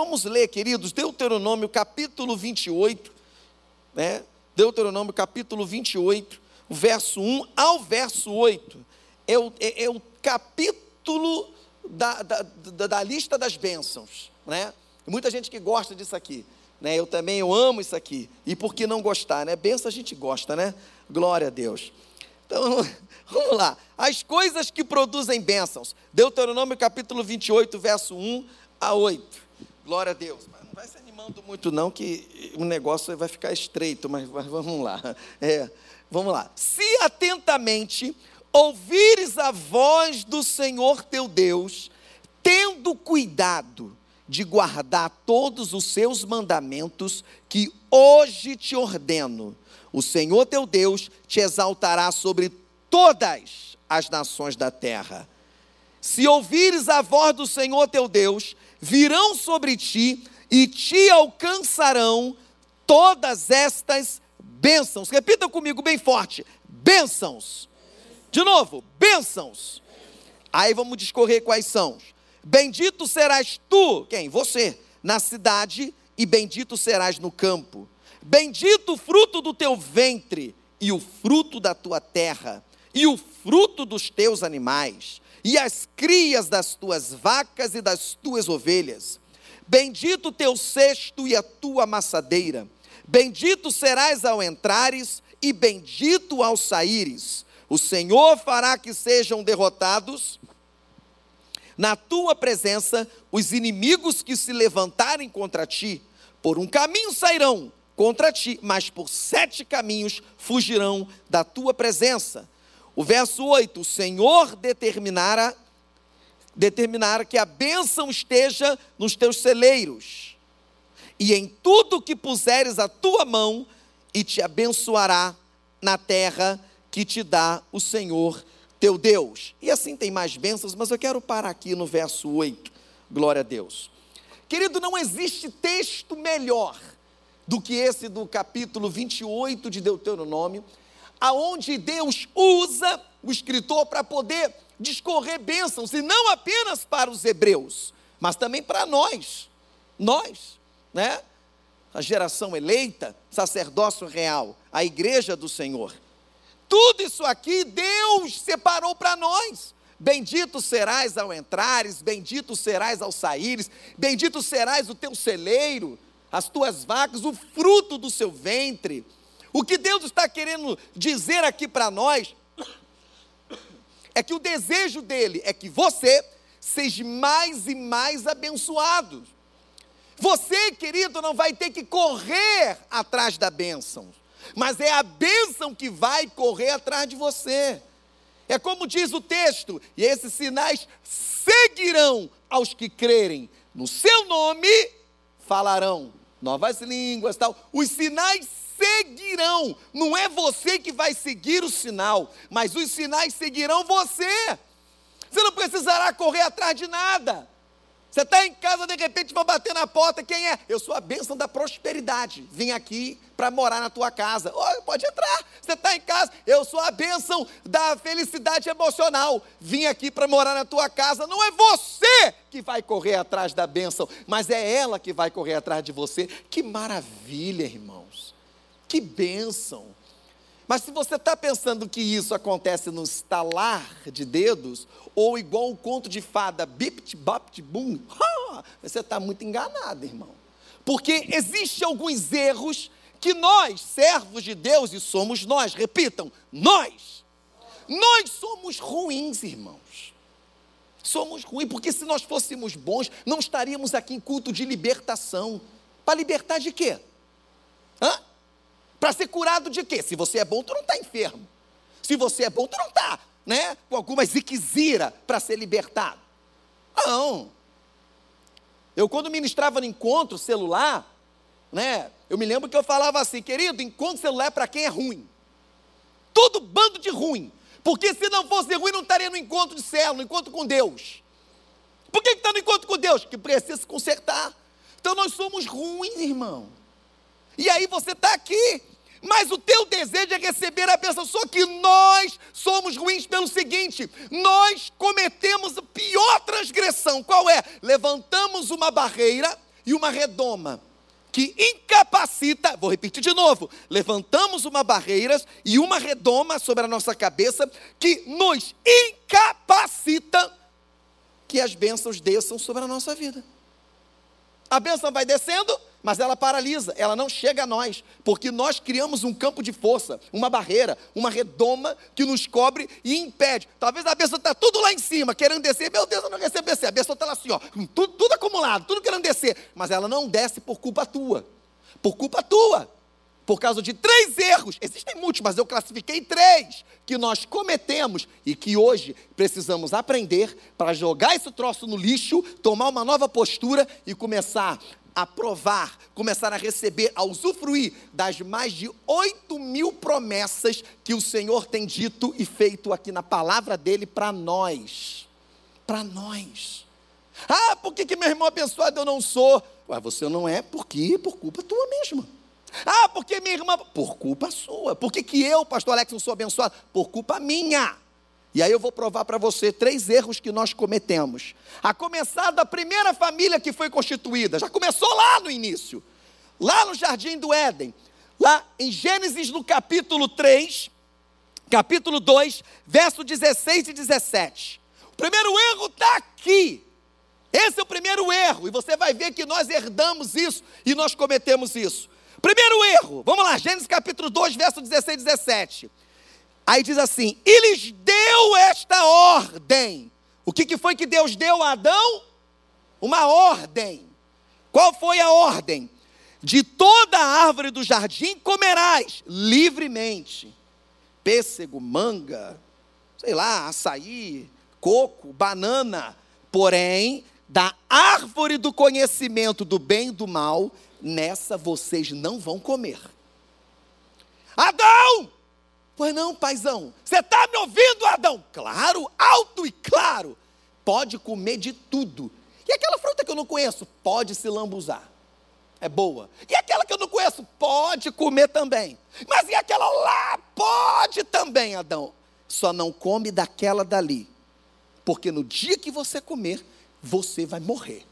vamos ler, queridos, Deuteronômio capítulo 28, né? Deuteronômio capítulo 28, verso 1 ao verso 8. É o, é, é o capítulo da, da, da, da, lista das bênçãos, né? Muita gente que gosta disso aqui, né? Eu também, eu amo isso aqui. E por que não gostar, né? Benção a gente gosta, né? Glória a Deus. Então, vamos lá. As coisas que produzem bênçãos. Deuteronômio capítulo 28, verso 1 a 8. Glória a Deus. Mas não vai se animando muito não, que o negócio vai ficar estreito, mas, mas vamos lá. É, vamos lá. Se atentamente ouvires a voz do Senhor teu Deus, tendo cuidado de guardar todos os seus mandamentos que hoje te ordeno, o Senhor teu Deus te exaltará sobre todas as nações da terra. Se ouvires a voz do Senhor teu Deus, virão sobre ti e te alcançarão todas estas bênçãos. Repita comigo bem forte: bênçãos. De novo, bênçãos. Aí vamos discorrer quais são. Bendito serás tu, quem? Você, na cidade, e bendito serás no campo. Bendito o fruto do teu ventre, e o fruto da tua terra, e o fruto dos teus animais, e as crias das tuas vacas e das tuas ovelhas. Bendito teu cesto e a tua amassadeira. Bendito serás ao entrares, e bendito ao saíres. O Senhor fará que sejam derrotados na tua presença os inimigos que se levantarem contra ti. Por um caminho sairão contra ti, mas por sete caminhos fugirão da tua presença. O verso 8: O Senhor determinara, determinara que a bênção esteja nos teus celeiros, e em tudo que puseres a tua mão, e te abençoará na terra que te dá o Senhor teu Deus. E assim tem mais bênçãos, mas eu quero parar aqui no verso 8. Glória a Deus. Querido, não existe texto melhor do que esse do capítulo 28 de Deuteronômio, aonde Deus usa o escritor para poder discorrer bênçãos, e não apenas para os hebreus, mas também para nós, nós, né? A geração eleita, sacerdócio real, a igreja do Senhor. Tudo isso aqui Deus separou para nós. Bendito serás ao entrares, bendito serás ao saíres, bendito serás o teu celeiro, as tuas vacas, o fruto do seu ventre. O que Deus está querendo dizer aqui para nós é que o desejo dele é que você seja mais e mais abençoado. Você, querido, não vai ter que correr atrás da bênção, mas é a bênção que vai correr atrás de você. É como diz o texto, e esses sinais seguirão aos que crerem. No seu nome falarão novas línguas, tal. Os sinais seguirão. Não é você que vai seguir o sinal, mas os sinais seguirão você. Você não precisará correr atrás de nada. Você está em casa, de repente vão bater na porta, quem é? Eu sou a bênção da prosperidade. Vim aqui para morar na tua casa. Oh, pode entrar. Você está em casa, eu sou a bênção da felicidade emocional. Vim aqui para morar na tua casa. Não é você que vai correr atrás da bênção, mas é ela que vai correr atrás de você. Que maravilha, irmãos. Que bênção. Mas se você está pensando que isso acontece no estalar de dedos, ou igual o conto de fada, bipt, bapt, bum, você está muito enganado, irmão. Porque existem alguns erros que nós, servos de Deus, e somos nós, repitam, nós, nós somos ruins, irmãos. Somos ruins, porque se nós fôssemos bons, não estaríamos aqui em culto de libertação. Para libertar de quê? Hã? Para ser curado de quê? Se você é bom, tu não está enfermo. Se você é bom, tu não está né, com alguma ziquezira para ser libertado. Não. Eu, quando ministrava no encontro celular, né, eu me lembro que eu falava assim, querido, encontro celular é para quem é ruim. Todo bando de ruim. Porque se não fosse ruim, não estaria no encontro de célula, no encontro com Deus. Por que está no encontro com Deus? Que precisa se consertar. Então nós somos ruins, irmão. E aí você está aqui, mas o teu desejo é receber a bênção. Só que nós somos ruins pelo seguinte: nós cometemos a pior transgressão. Qual é? Levantamos uma barreira e uma redoma que incapacita, vou repetir de novo, levantamos uma barreira e uma redoma sobre a nossa cabeça que nos incapacita que as bênçãos desçam sobre a nossa vida. A bênção vai descendo, mas ela paralisa, ela não chega a nós, porque nós criamos um campo de força, uma barreira, uma redoma que nos cobre e impede. Talvez a bênção está tudo lá em cima, querendo descer, meu Deus, eu não recebo descer. A bênção está lá assim, ó, tudo, tudo acumulado, tudo querendo descer, mas ela não desce por culpa tua, por culpa tua. Por causa de três erros, existem muitos, mas eu classifiquei três que nós cometemos e que hoje precisamos aprender para jogar esse troço no lixo, tomar uma nova postura e começar a provar, começar a receber, a usufruir das mais de oito mil promessas que o Senhor tem dito e feito aqui na palavra dele para nós. Para nós. Ah, por que, que meu irmão abençoado eu não sou? Ué, você não é, porque por culpa tua mesma. Ah, porque minha irmã. Por culpa sua. Por que, que eu, pastor Alex, não sou abençoado? Por culpa minha. E aí eu vou provar para você três erros que nós cometemos. A começar da primeira família que foi constituída. Já começou lá no início. Lá no Jardim do Éden. Lá em Gênesis, no capítulo 3, capítulo 2, verso 16 e 17. O primeiro erro está aqui. Esse é o primeiro erro. E você vai ver que nós herdamos isso e nós cometemos isso. Primeiro erro, vamos lá, Gênesis capítulo 2, verso 16 e 17. Aí diz assim: E lhes deu esta ordem. O que, que foi que Deus deu a Adão? Uma ordem. Qual foi a ordem? De toda a árvore do jardim comerás livremente. Pêssego, manga, sei lá, açaí, coco, banana. Porém, da árvore do conhecimento do bem e do mal nessa vocês não vão comer. Adão! Pois não, paizão. Você está me ouvindo, Adão? Claro, alto e claro. Pode comer de tudo. E aquela fruta que eu não conheço? Pode se lambuzar. É boa. E aquela que eu não conheço? Pode comer também. Mas e aquela lá? Pode também, Adão. Só não come daquela dali. Porque no dia que você comer, você vai morrer.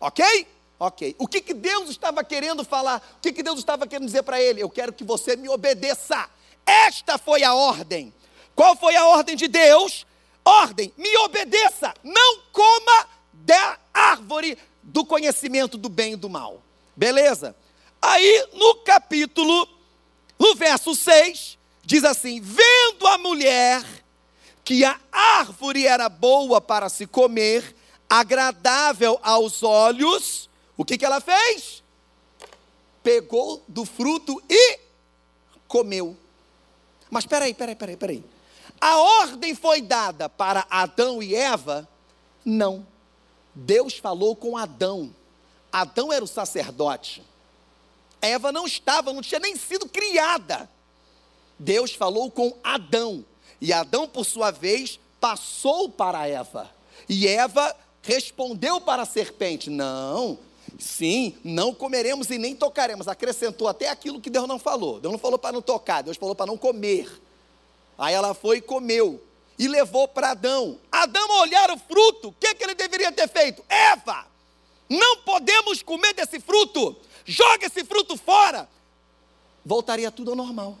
Ok? Ok. O que, que Deus estava querendo falar? O que, que Deus estava querendo dizer para ele? Eu quero que você me obedeça. Esta foi a ordem. Qual foi a ordem de Deus? Ordem: me obedeça. Não coma da árvore do conhecimento do bem e do mal. Beleza? Aí no capítulo, no verso 6, diz assim: Vendo a mulher que a árvore era boa para se comer, agradável aos olhos, o que, que ela fez? Pegou do fruto e comeu. Mas peraí, peraí, peraí, peraí. A ordem foi dada para Adão e Eva? Não. Deus falou com Adão. Adão era o sacerdote. Eva não estava, não tinha nem sido criada. Deus falou com Adão. E Adão, por sua vez, passou para Eva. E Eva respondeu para a serpente: Não, Sim, não comeremos e nem tocaremos. Acrescentou até aquilo que Deus não falou. Deus não falou para não tocar, Deus falou para não comer. Aí ela foi e comeu e levou para Adão. Adão, olhar o fruto, o que, que ele deveria ter feito? Eva, não podemos comer desse fruto, joga esse fruto fora. Voltaria tudo ao normal,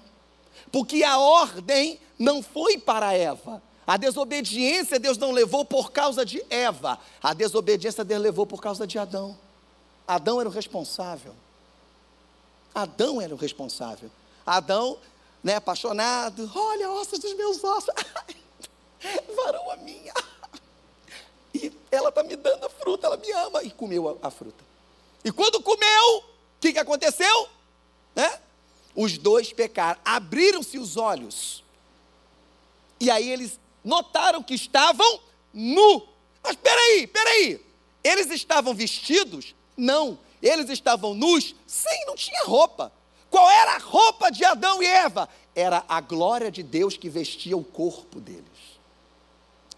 porque a ordem não foi para Eva. A desobediência Deus não levou por causa de Eva, a desobediência Deus levou por causa de Adão. Adão era o responsável. Adão era o responsável. Adão, né, apaixonado, olha, ossos dos meus ossos. Varou a minha. E ela está me dando a fruta, ela me ama. E comeu a, a fruta. E quando comeu, o que, que aconteceu? Né? Os dois pecaram, abriram-se os olhos. E aí eles notaram que estavam nu. Mas peraí, peraí. Eles estavam vestidos não, eles estavam nus? Sim, não tinha roupa. Qual era a roupa de Adão e Eva? Era a glória de Deus que vestia o corpo deles.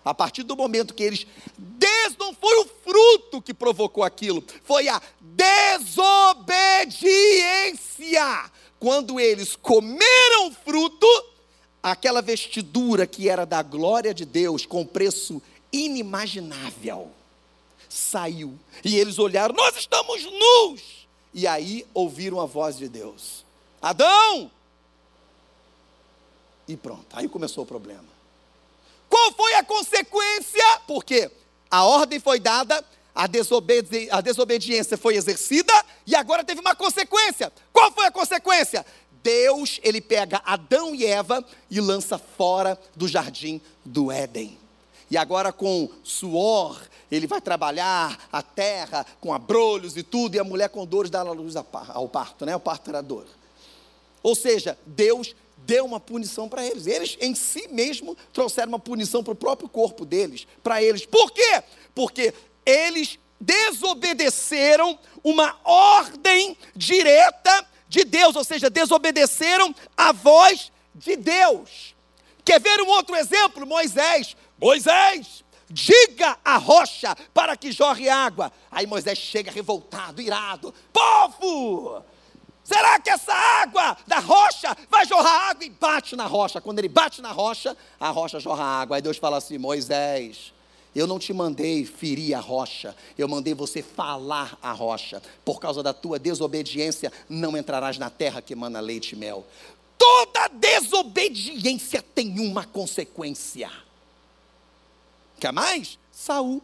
A partir do momento que eles des... não foi o fruto que provocou aquilo, foi a desobediência. Quando eles comeram o fruto, aquela vestidura que era da glória de Deus com preço inimaginável saiu. E eles olharam: Nós estamos nus. E aí ouviram a voz de Deus: Adão! E pronto, aí começou o problema. Qual foi a consequência? Porque a ordem foi dada, a, desobedi a desobediência foi exercida e agora teve uma consequência. Qual foi a consequência? Deus, ele pega Adão e Eva e lança fora do jardim do Éden. E agora com suor, ele vai trabalhar a terra com abrolhos e tudo, e a mulher com dores dá a luz ao parto, né? O parto era dor. Ou seja, Deus deu uma punição para eles. Eles em si mesmo trouxeram uma punição para o próprio corpo deles, para eles. Por quê? Porque eles desobedeceram uma ordem direta de Deus, ou seja, desobedeceram a voz de Deus. Quer ver um outro exemplo? Moisés. Moisés, diga a rocha para que jorre água. Aí Moisés chega revoltado, irado: Povo, será que essa água da rocha vai jorrar água? E bate na rocha. Quando ele bate na rocha, a rocha jorra água. Aí Deus fala assim: Moisés, eu não te mandei ferir a rocha, eu mandei você falar a rocha. Por causa da tua desobediência, não entrarás na terra que emana leite e mel. Toda desobediência tem uma consequência. Quer mais? Saul.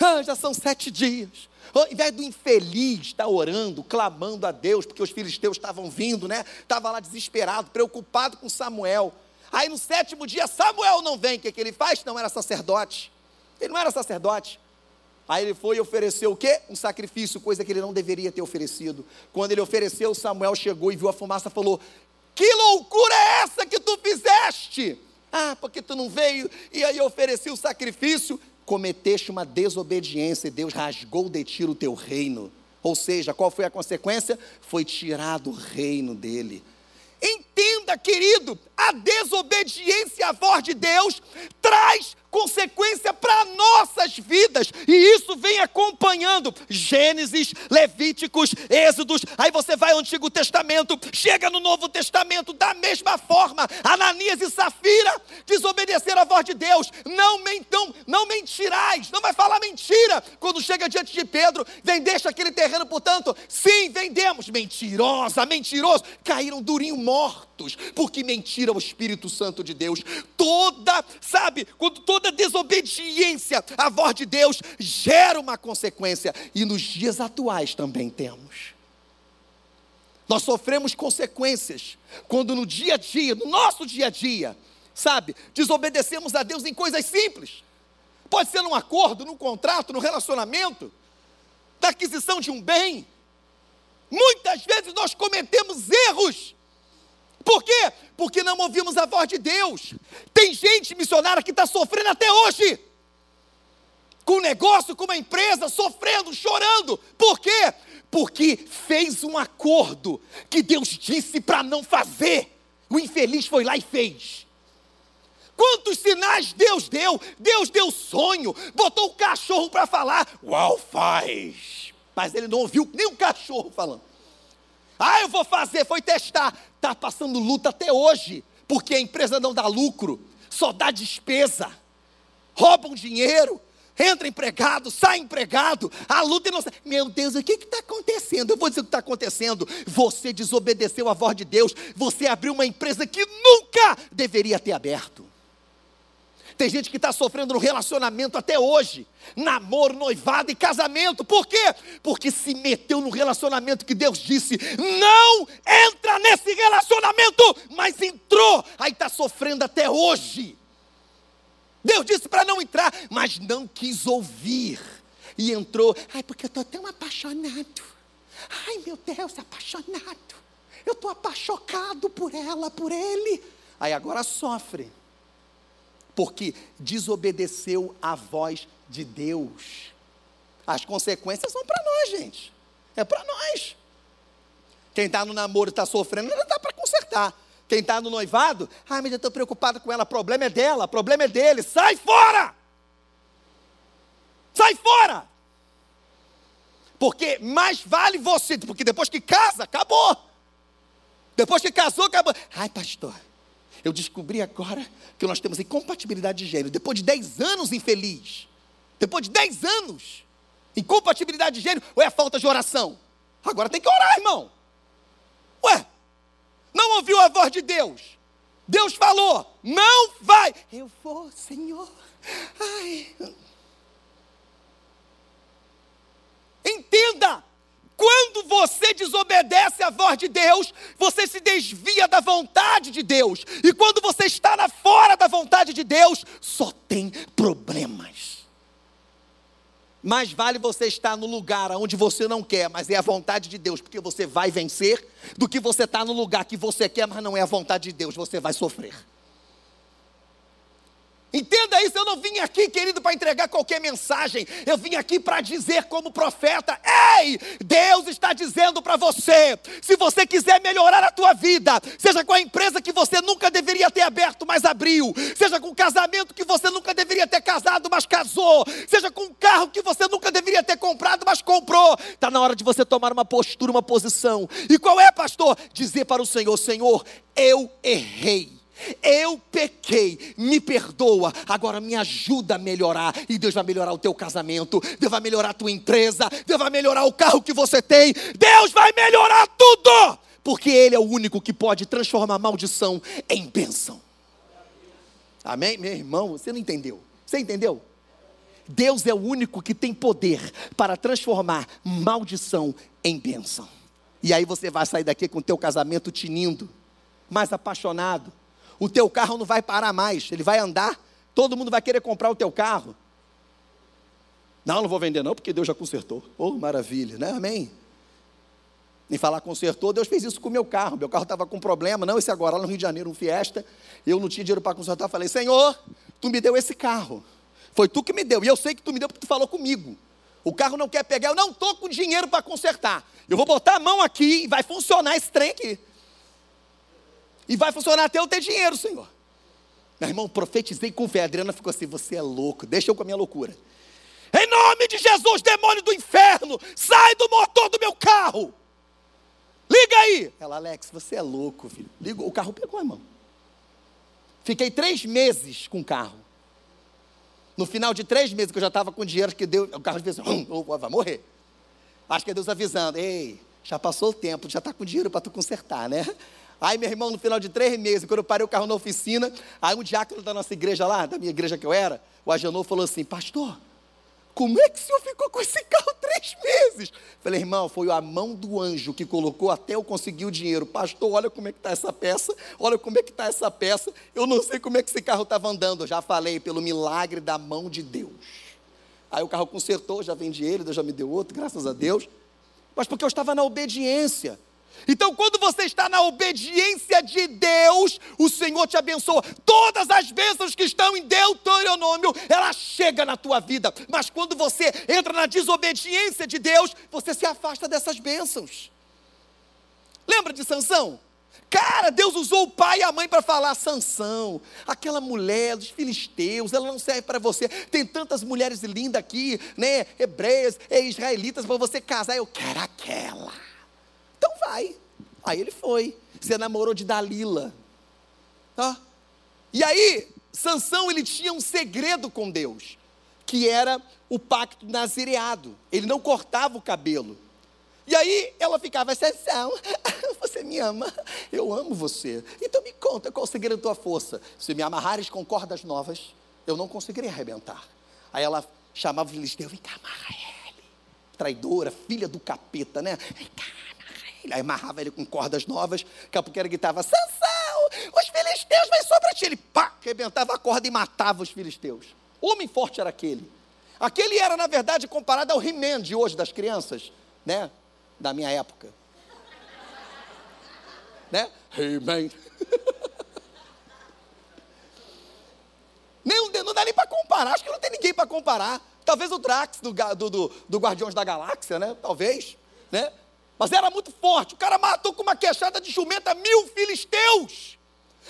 Ah, já são sete dias. Ao invés do infeliz estar orando, clamando a Deus, porque os filisteus estavam vindo, né? Estava lá desesperado, preocupado com Samuel. Aí no sétimo dia, Samuel não vem. O que, que ele faz? Não era sacerdote. Ele não era sacerdote. Aí ele foi e ofereceu o quê? Um sacrifício, coisa que ele não deveria ter oferecido. Quando ele ofereceu, Samuel chegou e viu a fumaça e falou: Que loucura é essa que tu fizeste? Ah, porque tu não veio e aí ofereci o sacrifício. Cometeste uma desobediência e Deus rasgou de ti o teu reino. Ou seja, qual foi a consequência? Foi tirado o reino dele. Entenda, querido, a desobediência à voz de Deus traz consequência para nossas vidas, e isso vem acompanhando Gênesis, Levíticos, Êxodos. Aí você vai ao Antigo Testamento, chega no Novo Testamento, da mesma forma. Ananias e Safira desobedeceram à voz de Deus. Não, mentam, não mentirás, não vai falar mentira. Quando chega diante de Pedro, vendeste aquele terreno, portanto, sim, vendemos. Mentirosa, mentiroso. Caíram durinho porque mentira o Espírito Santo de Deus. Toda, sabe, quando toda desobediência à voz de Deus gera uma consequência, e nos dias atuais também temos. Nós sofremos consequências quando no dia a dia, no nosso dia a dia, sabe, desobedecemos a Deus em coisas simples. Pode ser num acordo, num contrato, num relacionamento, da aquisição de um bem. Muitas vezes nós cometemos erros por quê? Porque não ouvimos a voz de Deus. Tem gente missionária que está sofrendo até hoje. Com um negócio, com uma empresa, sofrendo, chorando. Por quê? Porque fez um acordo que Deus disse para não fazer. O infeliz foi lá e fez. Quantos sinais Deus deu? Deus deu sonho, botou o cachorro para falar. Uau, faz! Mas ele não ouviu nem o cachorro falando. Ah, eu vou fazer, foi testar. Está passando luta até hoje, porque a empresa não dá lucro, só dá despesa. Roubam dinheiro, entra empregado, sai empregado, a luta e não. Meu Deus, o que está acontecendo? Eu vou dizer o que está acontecendo. Você desobedeceu a voz de Deus, você abriu uma empresa que nunca deveria ter aberto. Tem gente que está sofrendo no relacionamento até hoje. Namoro, noivado e casamento. Por quê? Porque se meteu no relacionamento que Deus disse: não entra nesse relacionamento, mas entrou. Aí está sofrendo até hoje. Deus disse para não entrar, mas não quis ouvir. E entrou. Ai, porque eu estou tão apaixonado. Ai, meu Deus, apaixonado. Eu estou apaixonado por ela, por ele. Aí agora sofre porque desobedeceu à voz de Deus. As consequências são para nós, gente. É para nós. Quem está no namoro está sofrendo, ainda dá para consertar. Quem está no noivado, ah, mas eu estou preocupado com ela, problema é dela, problema é dele. Sai fora! Sai fora! Porque mais vale você, porque depois que casa, acabou. Depois que casou, acabou. Ai, pastor, eu descobri agora que nós temos incompatibilidade de gênero. Depois de 10 anos infeliz. Depois de 10 anos. Incompatibilidade de gênero ou é falta de oração? Agora tem que orar, irmão. Ué, não ouviu a voz de Deus? Deus falou, não vai. Eu vou, Senhor. Ai. Entenda, quando você desobedece à voz de Deus, você se desvia da vontade de Deus. E quando você está na fora da vontade de Deus, só tem problemas. Mais vale você estar no lugar onde você não quer, mas é a vontade de Deus, porque você vai vencer, do que você estar no lugar que você quer, mas não é a vontade de Deus, você vai sofrer. Entenda isso, eu não vim aqui, querido, para entregar qualquer mensagem. Eu vim aqui para dizer como profeta: "Ei, Deus está dizendo para você, se você quiser melhorar a tua vida, seja com a empresa que você nunca deveria ter aberto, mas abriu, seja com o casamento que você nunca deveria ter casado, mas casou, seja com um carro que você nunca deveria ter comprado, mas comprou. Está na hora de você tomar uma postura, uma posição. E qual é, pastor? Dizer para o Senhor: Senhor, eu errei. Eu pequei, me perdoa, agora me ajuda a melhorar. E Deus vai melhorar o teu casamento, Deus vai melhorar a tua empresa, Deus vai melhorar o carro que você tem, Deus vai melhorar tudo, porque Ele é o único que pode transformar maldição em bênção. Amém? Meu irmão, você não entendeu? Você entendeu? Deus é o único que tem poder para transformar maldição em bênção. E aí você vai sair daqui com o teu casamento tinindo, mais apaixonado, o teu carro não vai parar mais, ele vai andar, todo mundo vai querer comprar o teu carro. Não, não vou vender não, porque Deus já consertou. Oh, maravilha, né? Amém. Nem falar consertou, Deus fez isso com o meu carro. Meu carro estava com problema, não esse agora, lá no Rio de Janeiro, um Fiesta. Eu não tinha dinheiro para consertar. Falei, Senhor, tu me deu esse carro. Foi tu que me deu. E eu sei que tu me deu porque tu falou comigo. O carro não quer pegar, eu não estou com dinheiro para consertar. Eu vou botar a mão aqui e vai funcionar esse trem aqui. E vai funcionar até eu ter dinheiro, Senhor. Meu irmão, profetizei com fé. A Adriana ficou assim: você é louco, deixa eu com a minha loucura. Em nome de Jesus, demônio do inferno, sai do motor do meu carro. Liga aí. Ela, Alex, você é louco, filho. Liga, o carro pegou, irmão. Fiquei três meses com o carro. No final de três meses que eu já estava com dinheiro, que deu, o carro fez assim, hum, vai morrer. Acho que é Deus avisando, ei, já passou o tempo, já está com dinheiro para tu consertar, né? Aí, meu irmão, no final de três meses, quando eu parei o carro na oficina, aí um diácono da nossa igreja lá, da minha igreja que eu era, o Agenor falou assim: Pastor, como é que o senhor ficou com esse carro três meses? Falei, irmão, foi a mão do anjo que colocou até eu conseguir o dinheiro. Pastor, olha como é que está essa peça, olha como é que está essa peça. Eu não sei como é que esse carro estava andando. Eu já falei, pelo milagre da mão de Deus. Aí o carro consertou, já vendi ele, Deus já me deu outro, graças a Deus. Mas porque eu estava na obediência. Então, quando você está na obediência de Deus, o Senhor te abençoa. Todas as bênçãos que estão em Deuteronômio, ela chega na tua vida. Mas quando você entra na desobediência de Deus, você se afasta dessas bênçãos. Lembra de Sansão? Cara, Deus usou o pai e a mãe para falar: Sansão, aquela mulher dos filisteus, ela não serve para você. Tem tantas mulheres lindas aqui, né? Hebreias, israelitas, para você casar. Eu quero aquela. Então vai. Aí ele foi. Você namorou de Dalila. Tá? E aí, Sansão ele tinha um segredo com Deus, que era o pacto nazireado. Ele não cortava o cabelo. E aí ela ficava, Sansão, você me ama, eu amo você. Então me conta qual o segredo da tua força. Se me amarrares com cordas novas, eu não conseguirei arrebentar. Aí ela chamava o filisteu, vem cá, amarra ele. Traidora, filha do capeta, né? Vem cá, Aí amarrava ele com cordas novas, daqui a pouco ele gritava, Sansão, os filisteus vêm sobre ti. Ele pá, arrebentava a corda e matava os filisteus. Homem forte era aquele. Aquele era, na verdade, comparado ao He-Man de hoje das crianças, né? Da minha época. né? He-Man. nem, não dá nem para comparar, acho que não tem ninguém para comparar. Talvez o Drax do, do, do, do Guardiões da Galáxia, né? Talvez, né? Mas era muito forte. O cara matou com uma queixada de jumenta mil filisteus.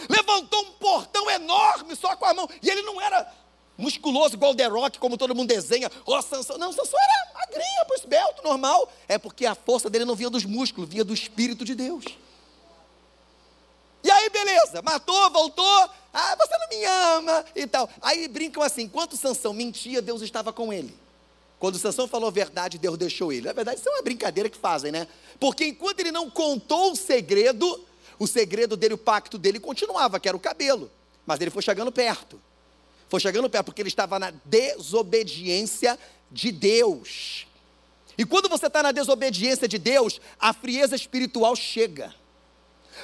Levantou um portão enorme só com a mão. E ele não era musculoso igual o The Rock, como todo mundo desenha. Oh, Sansão. Não, Sansão era magrinho, esbelto, normal. É porque a força dele não vinha dos músculos, vinha do Espírito de Deus. E aí, beleza, matou, voltou. Ah, você não me ama e tal. Aí brincam assim: enquanto Sansão mentia, Deus estava com ele. Quando Sansão falou a verdade, Deus deixou ele. Na verdade, isso é uma brincadeira que fazem, né? Porque enquanto ele não contou o segredo, o segredo dele, o pacto dele continuava, que era o cabelo. Mas ele foi chegando perto. Foi chegando perto porque ele estava na desobediência de Deus. E quando você está na desobediência de Deus, a frieza espiritual chega.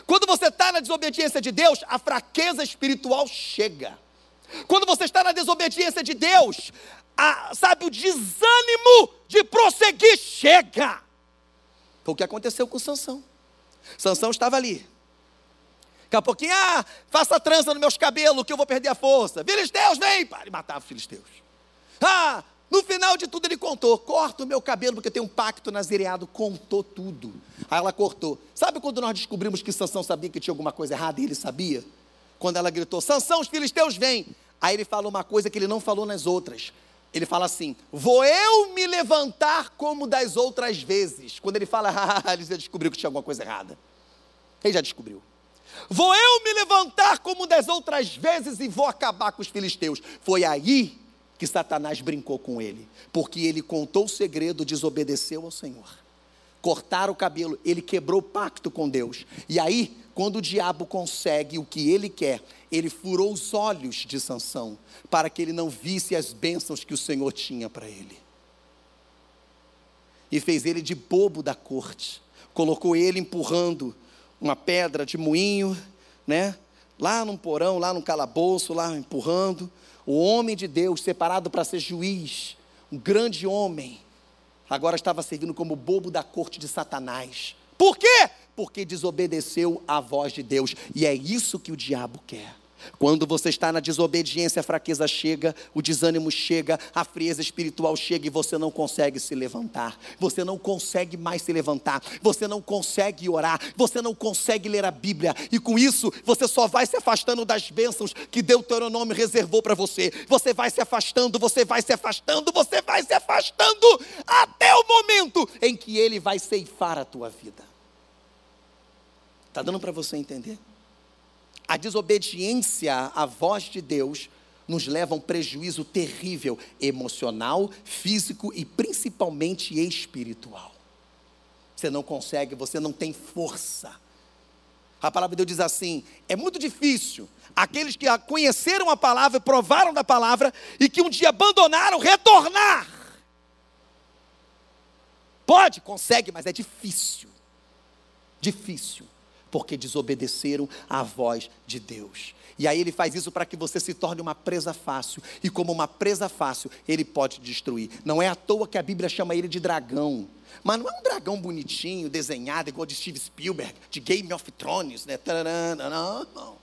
Quando você está na desobediência de Deus, a fraqueza espiritual chega. Quando você está na desobediência de Deus, a, sabe, o desânimo de prosseguir chega. Foi o que aconteceu com Sansão. Sansão estava ali. Daqui a pouquinho, ah, faça trança nos meus cabelos que eu vou perder a força. Filisteus, vem! Para, e matava os filisteus. Ah, no final de tudo ele contou: corta o meu cabelo porque tem um pacto nazireado. Contou tudo. Aí ela cortou. Sabe quando nós descobrimos que Sansão sabia que tinha alguma coisa errada e ele sabia? Quando ela gritou: Sansão, os filisteus vêm. Aí ele falou uma coisa que ele não falou nas outras. Ele fala assim: Vou eu me levantar como das outras vezes. Quando ele fala, ah, ele já descobriu que tinha alguma coisa errada. Ele já descobriu. Vou eu me levantar como das outras vezes e vou acabar com os filisteus. Foi aí que Satanás brincou com ele, porque ele contou o segredo, desobedeceu ao Senhor. Cortaram o cabelo, ele quebrou o pacto com Deus. E aí, quando o diabo consegue o que ele quer, ele furou os olhos de Sansão para que ele não visse as bênçãos que o Senhor tinha para ele. E fez ele de bobo da corte. Colocou ele empurrando uma pedra de moinho, né? Lá num porão, lá num calabouço, lá empurrando. O homem de Deus, separado para ser juiz, um grande homem, agora estava servindo como bobo da corte de Satanás. Por quê? Porque desobedeceu à voz de Deus. E é isso que o diabo quer. Quando você está na desobediência, a fraqueza chega, o desânimo chega, a frieza espiritual chega e você não consegue se levantar. Você não consegue mais se levantar. Você não consegue orar. Você não consegue ler a Bíblia. E com isso, você só vai se afastando das bênçãos que Deuteronômio reservou para você. Você vai se afastando, você vai se afastando, você vai se afastando até o momento em que ele vai ceifar a tua vida. Está dando para você entender? A desobediência à voz de Deus nos leva a um prejuízo terrível emocional, físico e principalmente espiritual. Você não consegue, você não tem força. A palavra de Deus diz assim: é muito difícil aqueles que conheceram a palavra, provaram da palavra e que um dia abandonaram, retornar. Pode, consegue, mas é difícil. Difícil porque desobedeceram à voz de Deus. E aí ele faz isso para que você se torne uma presa fácil. E como uma presa fácil, ele pode destruir. Não é à toa que a Bíblia chama ele de dragão. Mas não é um dragão bonitinho, desenhado, igual de Steve Spielberg, de Game of Thrones, né? Não, não.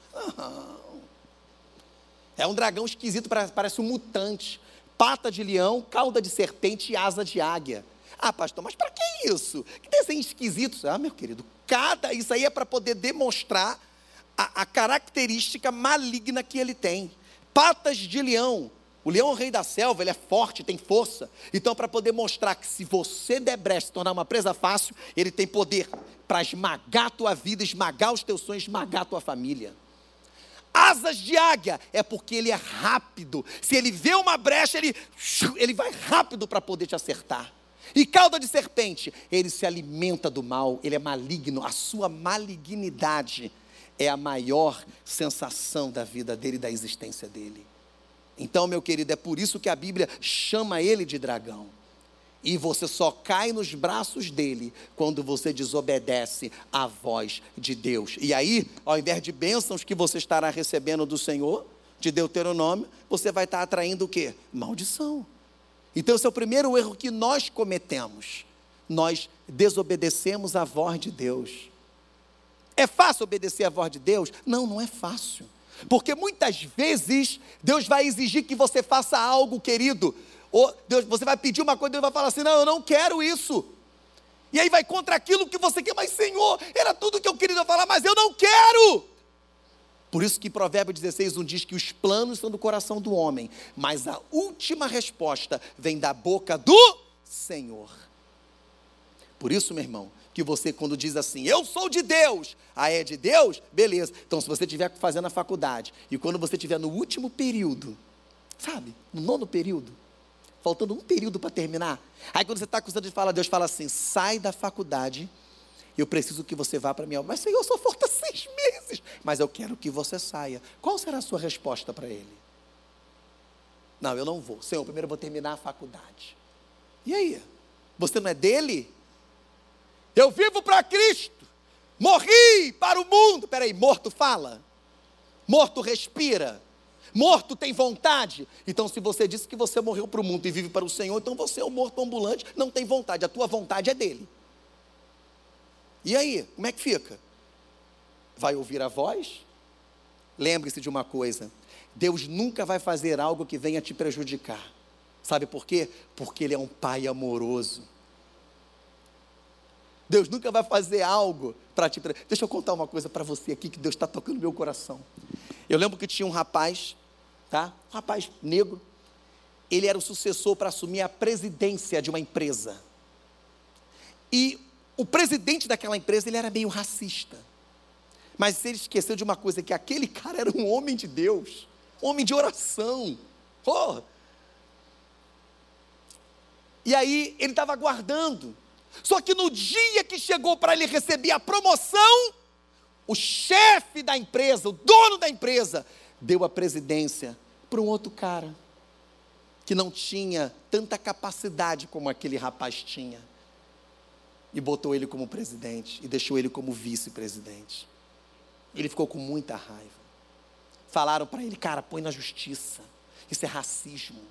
É um dragão esquisito, parece um mutante. Pata de leão, cauda de serpente e asa de águia. Ah, pastor, mas para que isso? Que desenho esquisito. Ah, meu querido, Isso aí é para poder demonstrar a, a, característica maligna que ele tem. Patas de leão. O leão é o rei da selva, ele é forte, tem força. Então, para poder mostrar que se você der brecha, se tornar uma presa fácil, ele tem poder para esmagar a tua vida, esmagar os teus sonhos, esmagar a tua família. Asas de águia é porque ele é rápido. Se ele vê uma brecha, ele, ele vai rápido para poder te acertar. E cauda de serpente, ele se alimenta do mal, ele é maligno, a sua malignidade é a maior sensação da vida dele, da existência dele. Então, meu querido, é por isso que a Bíblia chama ele de dragão. E você só cai nos braços dele quando você desobedece à voz de Deus. E aí, ao invés de bênçãos que você estará recebendo do Senhor, de Deuteronômio, você vai estar atraindo o quê? Maldição. Então, esse é o primeiro erro que nós cometemos. Nós desobedecemos a voz de Deus. É fácil obedecer a voz de Deus? Não, não é fácil. Porque muitas vezes Deus vai exigir que você faça algo, querido. Ou Deus, você vai pedir uma coisa e Deus vai falar assim: não, eu não quero isso. E aí vai contra aquilo que você quer, mas Senhor, era tudo que eu queria falar, mas eu não quero. Por isso que Provérbio 16, 1 diz que os planos são do coração do homem, mas a última resposta vem da boca do Senhor. Por isso, meu irmão, que você quando diz assim, eu sou de Deus, ah, é de Deus? Beleza. Então, se você estiver fazendo a faculdade, e quando você estiver no último período, sabe, no nono período, faltando um período para terminar. Aí quando você está acusando de falar, Deus fala assim: sai da faculdade, eu preciso que você vá para minha Mas Senhor, só falta seis meses. Mas eu quero que você saia. Qual será a sua resposta para ele? Não, eu não vou. Senhor, primeiro eu vou terminar a faculdade. E aí? Você não é dele? Eu vivo para Cristo. Morri para o mundo. Peraí, morto fala? Morto respira? Morto tem vontade? Então, se você disse que você morreu para o mundo e vive para o Senhor, então você é um morto ambulante, não tem vontade. A tua vontade é dele. E aí, como é que fica? Vai ouvir a voz? Lembre-se de uma coisa: Deus nunca vai fazer algo que venha te prejudicar. Sabe por quê? Porque Ele é um Pai amoroso. Deus nunca vai fazer algo para te. Deixa eu contar uma coisa para você aqui que Deus está tocando meu coração. Eu lembro que tinha um rapaz, tá? Um rapaz negro. Ele era o sucessor para assumir a presidência de uma empresa. E o presidente daquela empresa, ele era meio racista. Mas ele esqueceu de uma coisa, que aquele cara era um homem de Deus, homem de oração. Oh. E aí ele estava aguardando. Só que no dia que chegou para ele receber a promoção, o chefe da empresa, o dono da empresa, deu a presidência para um outro cara que não tinha tanta capacidade como aquele rapaz tinha e botou ele como presidente e deixou ele como vice-presidente. Ele ficou com muita raiva. Falaram para ele, cara, põe na justiça. Isso é racismo.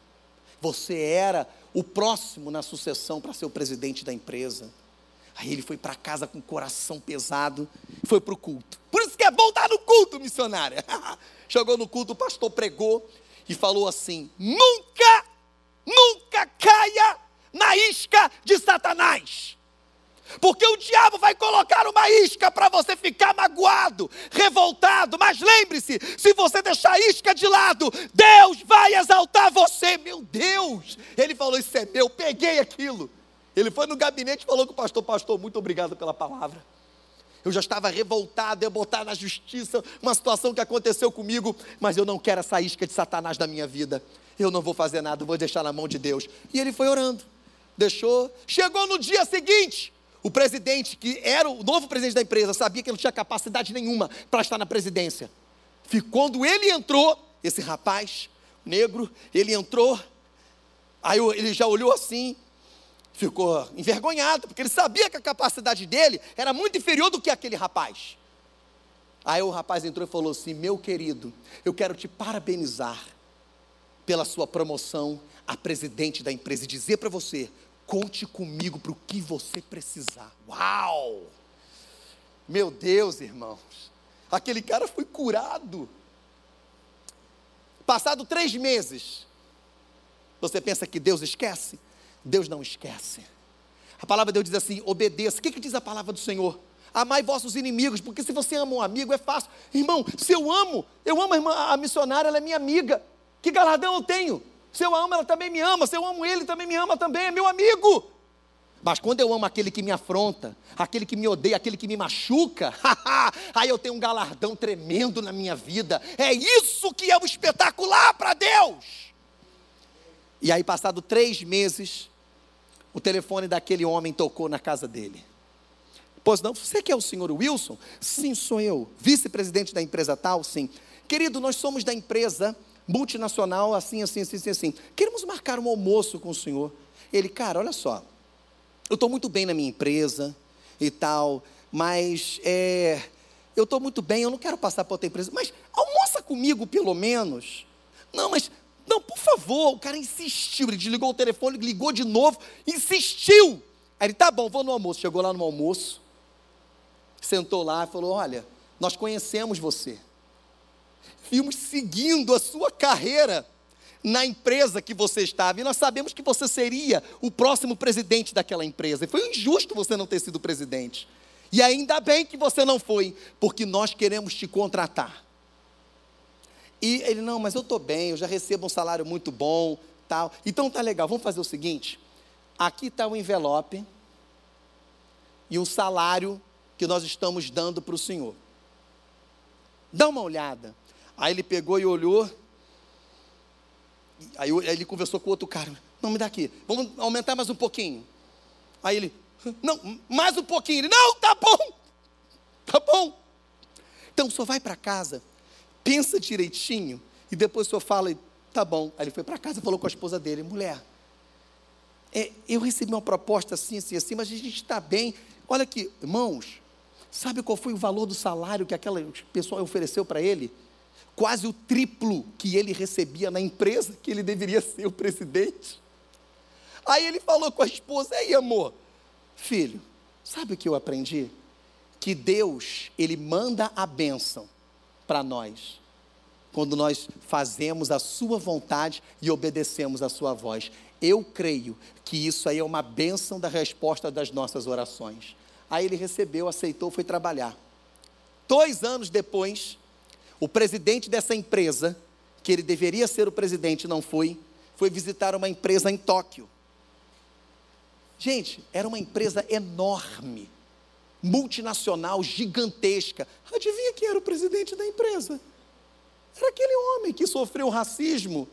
Você era o próximo na sucessão para ser o presidente da empresa. Aí ele foi para casa com o coração pesado, foi para o culto. Por isso que é bom estar no culto, missionária. Chegou no culto, o pastor pregou e falou assim: nunca, nunca caia na isca de Satanás. Porque o diabo vai colocar uma isca para você ficar magoado, revoltado. Mas lembre-se: se você deixar a isca de lado, Deus vai exaltar você. Meu Deus! Ele falou: Isso é meu, peguei aquilo. Ele foi no gabinete e falou com o pastor: Pastor, muito obrigado pela palavra. Eu já estava revoltado, eu botar na justiça uma situação que aconteceu comigo, mas eu não quero essa isca de Satanás na minha vida. Eu não vou fazer nada, vou deixar na mão de Deus. E ele foi orando, deixou. Chegou no dia seguinte, o presidente, que era o novo presidente da empresa, sabia que ele não tinha capacidade nenhuma para estar na presidência. Quando ele entrou, esse rapaz negro, ele entrou, aí ele já olhou assim, ficou envergonhado, porque ele sabia que a capacidade dele era muito inferior do que aquele rapaz. Aí o rapaz entrou e falou assim: Meu querido, eu quero te parabenizar pela sua promoção a presidente da empresa e dizer para você Conte comigo para o que você precisar. Uau! Meu Deus, irmãos. Aquele cara foi curado. Passado três meses. Você pensa que Deus esquece? Deus não esquece. A palavra de Deus diz assim: obedeça. O que, que diz a palavra do Senhor? Amai vossos inimigos, porque se você ama um amigo é fácil. Irmão, se eu amo, eu amo a, irmã, a missionária, ela é minha amiga. Que galardão eu tenho? Se eu amo, ela também me ama. Se eu amo ele, também me ama também. É meu amigo. Mas quando eu amo aquele que me afronta, aquele que me odeia, aquele que me machuca, aí eu tenho um galardão tremendo na minha vida. É isso que é o espetacular para Deus. E aí, passado três meses, o telefone daquele homem tocou na casa dele. Pois não, você que é o senhor Wilson? Sim, sou eu. Vice-presidente da empresa tal? Sim. Querido, nós somos da empresa multinacional, assim, assim, assim, assim, assim. Queremos marcar um almoço com o senhor. Ele, cara, olha só, eu estou muito bem na minha empresa e tal, mas é, eu estou muito bem, eu não quero passar para outra empresa, mas almoça comigo pelo menos. Não, mas, não, por favor, o cara insistiu, ele desligou o telefone, ligou de novo, insistiu. Aí ele, tá bom, vou no almoço. Chegou lá no almoço, sentou lá e falou: Olha, nós conhecemos você vimos seguindo a sua carreira na empresa que você estava, e nós sabemos que você seria o próximo presidente daquela empresa. E foi injusto você não ter sido presidente. E ainda bem que você não foi, porque nós queremos te contratar. E ele, não, mas eu estou bem, eu já recebo um salário muito bom, tal. Então tá legal, vamos fazer o seguinte: aqui está o envelope e o salário que nós estamos dando para o senhor. Dá uma olhada. Aí ele pegou e olhou. Aí ele conversou com outro cara. Não, me dá aqui. Vamos aumentar mais um pouquinho. Aí ele, não, mais um pouquinho. Ele, não, tá bom. Tá bom. Então só vai para casa, pensa direitinho e depois o senhor fala, tá bom. Aí ele foi para casa e falou com a esposa dele, mulher, é, eu recebi uma proposta assim, assim, assim, mas a gente está bem. Olha aqui, irmãos, sabe qual foi o valor do salário que aquela pessoa ofereceu para ele? Quase o triplo que ele recebia na empresa, que ele deveria ser o presidente. Aí ele falou com a esposa: Ei, amor, filho, sabe o que eu aprendi? Que Deus, Ele manda a bênção para nós, quando nós fazemos a Sua vontade e obedecemos a Sua voz. Eu creio que isso aí é uma bênção da resposta das nossas orações. Aí ele recebeu, aceitou, foi trabalhar. Dois anos depois, o presidente dessa empresa, que ele deveria ser o presidente, não foi, foi visitar uma empresa em Tóquio. Gente, era uma empresa enorme, multinacional, gigantesca. Adivinha quem era o presidente da empresa? Era aquele homem que sofreu racismo,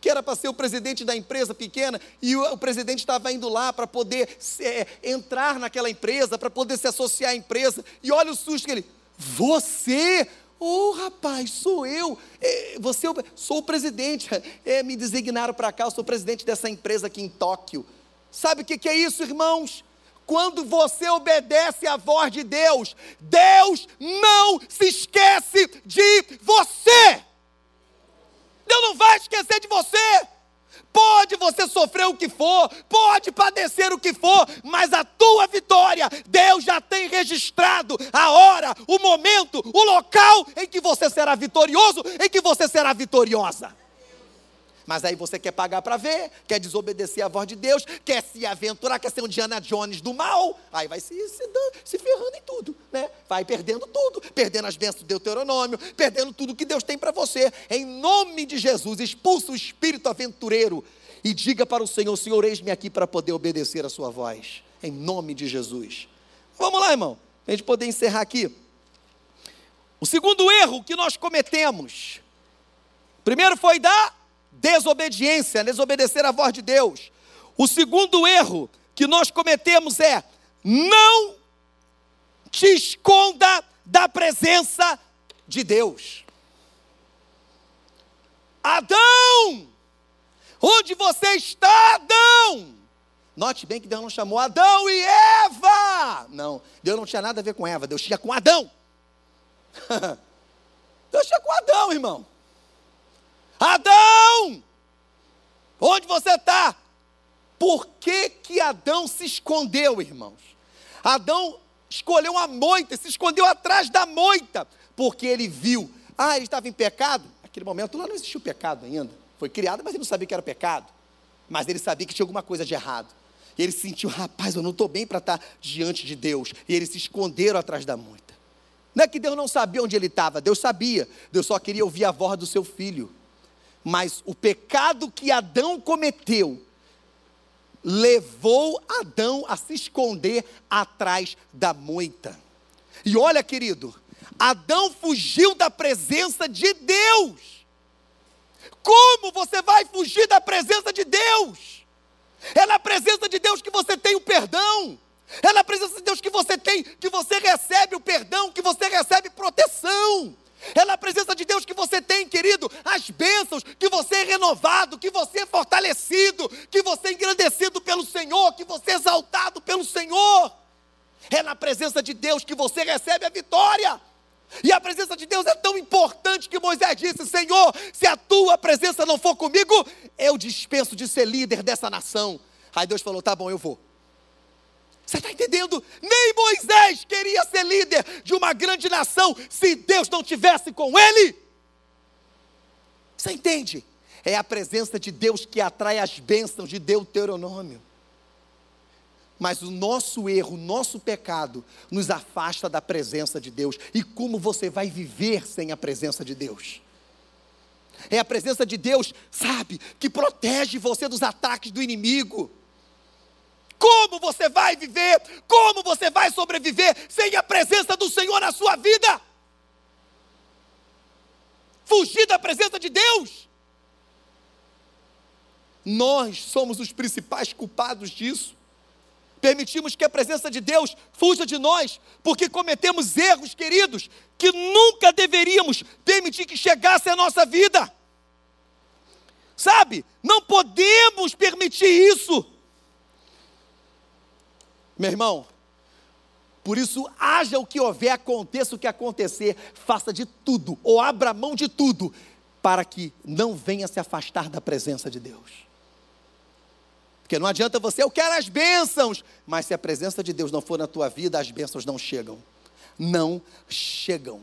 que era para ser o presidente da empresa pequena, e o, o presidente estava indo lá para poder é, entrar naquela empresa, para poder se associar à empresa. E olha o susto que ele, você, Ô oh, rapaz, sou eu. É, você é sou o presidente. É, me designaram para cá, eu sou presidente dessa empresa aqui em Tóquio. Sabe o que é isso, irmãos? Quando você obedece à voz de Deus, Deus não se esquece de você. Deus não vai esquecer de você. Pode você sofrer o que for, pode padecer o que for, mas a tua vitória, Deus já tem registrado a hora, o momento, o local em que você será vitorioso, em que você será vitoriosa. Mas aí você quer pagar para ver, quer desobedecer a voz de Deus, quer se aventurar, quer ser um Diana Jones do mal. Aí vai se, se, se ferrando em tudo, né? Vai perdendo tudo, perdendo as bênçãos do Deuteronômio, perdendo tudo que Deus tem para você. Em nome de Jesus, expulsa o espírito aventureiro e diga para o Senhor: Senhor, eis-me aqui para poder obedecer a sua voz. Em nome de Jesus. Vamos lá, irmão, para a gente poder encerrar aqui. O segundo erro que nós cometemos. Primeiro foi dar desobediência, desobedecer a voz de Deus. O segundo erro que nós cometemos é não te esconda da presença de Deus. Adão, onde você está, Adão? Note bem que Deus não chamou Adão e Eva. Não, Deus não tinha nada a ver com Eva, Deus tinha com Adão. Deus tinha com Adão, irmão. Adão! Onde você está? Por que, que Adão se escondeu, irmãos? Adão escolheu a moita, se escondeu atrás da moita, porque ele viu, ah, ele estava em pecado. Naquele momento lá não existia o pecado ainda. Foi criado, mas ele não sabia que era pecado. Mas ele sabia que tinha alguma coisa de errado. E ele sentiu, rapaz, eu não estou bem para estar diante de Deus. E eles se esconderam atrás da moita. Não é que Deus não sabia onde ele estava, Deus sabia. Deus só queria ouvir a voz do seu filho. Mas o pecado que Adão cometeu levou Adão a se esconder atrás da moita. E olha, querido, Adão fugiu da presença de Deus. Como você vai fugir da presença de Deus? É na presença de Deus que você tem o perdão. É na presença de Deus que você tem, que você recebe o perdão, que você recebe proteção. É na presença de Deus que você tem, querido, as bênçãos, que você é renovado, que você é fortalecido, que você é engrandecido pelo Senhor, que você é exaltado pelo Senhor. É na presença de Deus que você recebe a vitória. E a presença de Deus é tão importante que Moisés disse: Senhor, se a tua presença não for comigo, eu dispenso de ser líder dessa nação. Aí Deus falou: tá bom, eu vou. Você está entendendo? Nem Moisés queria ser líder de uma grande nação se Deus não tivesse com ele. Você entende? É a presença de Deus que atrai as bênçãos de Deuteronômio. Mas o nosso erro, o nosso pecado, nos afasta da presença de Deus. E como você vai viver sem a presença de Deus? É a presença de Deus, sabe, que protege você dos ataques do inimigo. Como você vai viver? Como você vai sobreviver sem a presença do Senhor na sua vida? Fugir da presença de Deus? Nós somos os principais culpados disso. Permitimos que a presença de Deus fuja de nós, porque cometemos erros, queridos, que nunca deveríamos permitir que chegasse à nossa vida. Sabe? Não podemos permitir isso. Meu irmão, por isso, haja o que houver, aconteça o que acontecer, faça de tudo, ou abra mão de tudo, para que não venha se afastar da presença de Deus. Porque não adianta você, eu quero as bênçãos, mas se a presença de Deus não for na tua vida, as bênçãos não chegam. Não chegam.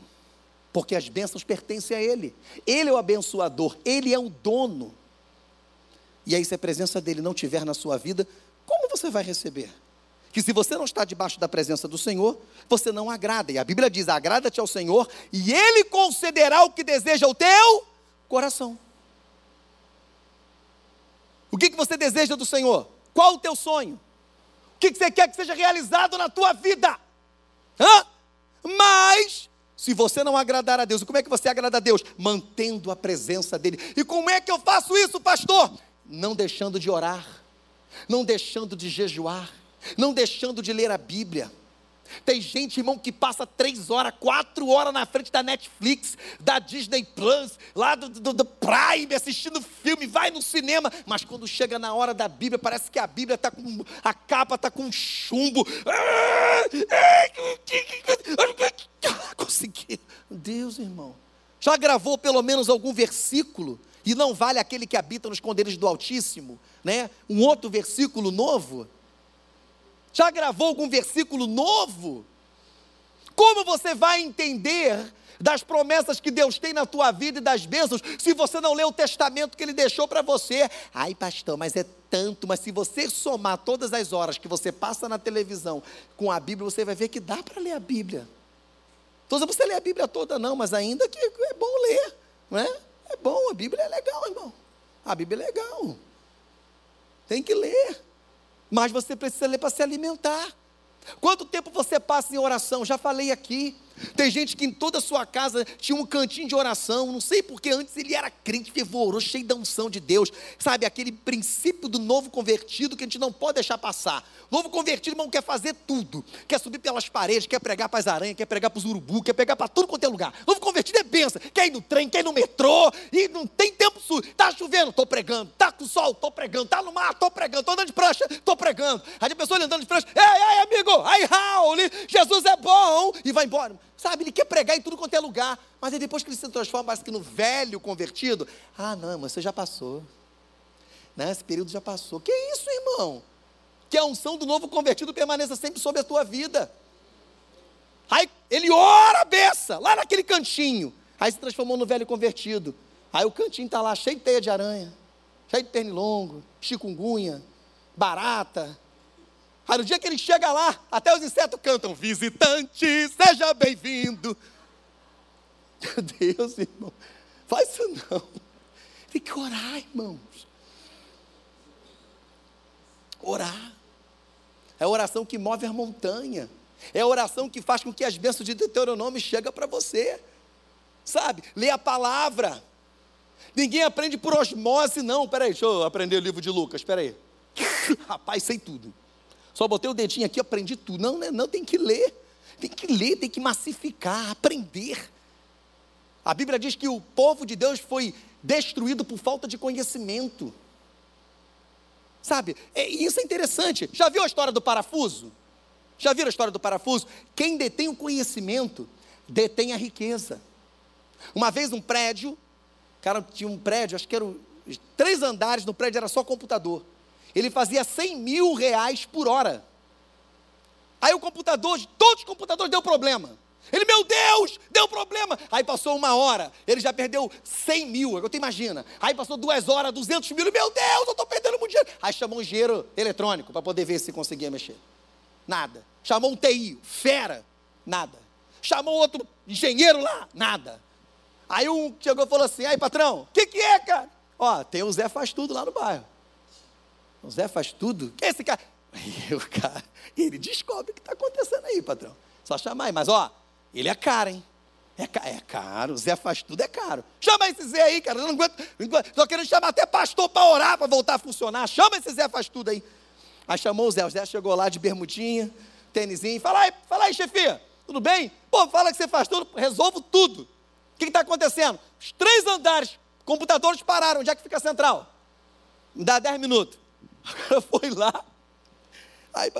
Porque as bênçãos pertencem a Ele. Ele é o abençoador, Ele é o dono. E aí, se a presença dele não tiver na sua vida, como você vai receber? Que se você não está debaixo da presença do Senhor, você não agrada. E a Bíblia diz: agrada-te ao Senhor, e Ele concederá o que deseja o teu coração. O que, que você deseja do Senhor? Qual o teu sonho? O que, que você quer que seja realizado na tua vida? Hã? Mas, se você não agradar a Deus, como é que você agrada a Deus? Mantendo a presença dEle. E como é que eu faço isso, pastor? Não deixando de orar, não deixando de jejuar, não deixando de ler a Bíblia tem gente, irmão, que passa três horas, quatro horas na frente da Netflix, da Disney Plus, lá do, do, do Prime, assistindo filme, vai no cinema, mas quando chega na hora da Bíblia, parece que a Bíblia está com. a capa está com chumbo. Consegui. Deus, irmão. Já gravou pelo menos algum versículo? E não vale aquele que habita nos esconderijos do Altíssimo, né? Um outro versículo novo? Já gravou algum versículo novo? Como você vai entender das promessas que Deus tem na tua vida e das bênçãos, se você não lê o testamento que Ele deixou para você? Ai, pastor, mas é tanto. Mas se você somar todas as horas que você passa na televisão com a Bíblia, você vai ver que dá para ler a Bíblia. Então, você lê a Bíblia toda, não, mas ainda que é bom ler, não é? É bom, a Bíblia é legal, irmão. A Bíblia é legal. Tem que ler mas você precisa ler para se alimentar. Quanto tempo você passa em oração? Já falei aqui. Tem gente que em toda a sua casa tinha um cantinho de oração, não sei porque antes ele era crente, fervoroso, cheio da unção de Deus. Sabe, aquele princípio do novo convertido que a gente não pode deixar passar. Novo convertido, irmão, quer fazer tudo. Quer subir pelas paredes, quer pregar para as aranhas, quer pregar para os urubu, quer pregar para tudo quanto é lugar. Novo convertido é benção. Quer ir no trem, quer ir no metrô, e não tem tempo sujo. Está chovendo, estou pregando. Está com sol, estou pregando. Está no mar, estou pregando. Estou andando de prancha, estou pregando. Aí a pessoa andando de prancha, ei, ei, amigo, aí, Raul, Jesus é bom, e vai embora. Sabe, ele quer pregar em tudo quanto é lugar. Mas aí depois que ele se transforma, parece que no velho convertido, ah, não, mas você já passou. Né? Esse período já passou. Que isso, irmão? Que a unção do novo convertido permaneça sempre sobre a tua vida. Aí ele ora a beça, lá naquele cantinho. Aí se transformou no velho convertido. Aí o cantinho está lá cheio de teia de aranha, cheio de pernilongo, chikungunya, barata, Aí no dia que ele chega lá, até os insetos cantam: Visitante, seja bem-vindo. Meu Deus, irmão, faz isso não. Tem que orar, irmãos. Orar. É a oração que move a montanha. É a oração que faz com que as bênçãos de Deuteronômio cheguem para você. Sabe? Lê a palavra. Ninguém aprende por osmose, não. Peraí, deixa eu aprender o livro de Lucas. Peraí. Rapaz, sei tudo. Só botei o dedinho aqui, aprendi tudo. Não, não, não, tem que ler. Tem que ler, tem que massificar, aprender. A Bíblia diz que o povo de Deus foi destruído por falta de conhecimento. Sabe? É, isso é interessante. Já viu a história do parafuso? Já viram a história do parafuso? Quem detém o conhecimento detém a riqueza. Uma vez um prédio, cara tinha um prédio, acho que eram três andares, no prédio era só computador ele fazia 100 mil reais por hora. Aí o computador, todos os computadores deu problema. Ele, meu Deus, deu problema. Aí passou uma hora, ele já perdeu 100 mil, agora tu imagina. Aí passou duas horas, 200 mil, meu Deus, eu estou perdendo muito dinheiro. Aí chamou um engenheiro eletrônico para poder ver se conseguia mexer. Nada. Chamou um TI, fera, nada. Chamou outro engenheiro lá, nada. Aí um chegou e falou assim, aí patrão, o que, que é, cara? Ó, tem o Zé Faz Tudo lá no bairro. O Zé faz tudo. Quem é esse cara? Aí o cara, ele descobre o que está acontecendo aí, patrão. Só chamar aí. Mas ó, ele é cara, hein? É, é caro, Zé faz tudo, é caro. Chama esse Zé aí, cara. Eu não aguento, estou querendo chamar até pastor para orar, para voltar a funcionar. Chama esse Zé faz tudo aí. Aí chamou o Zé, o Zé chegou lá de bermudinha, tênisinho. Fala aí, fala aí, chefia, tudo bem? Pô, fala que você faz tudo, resolvo tudo. O que está acontecendo? Os três andares, computadores pararam, onde é que fica a central? Dá 10 minutos. Cara foi lá. Aí,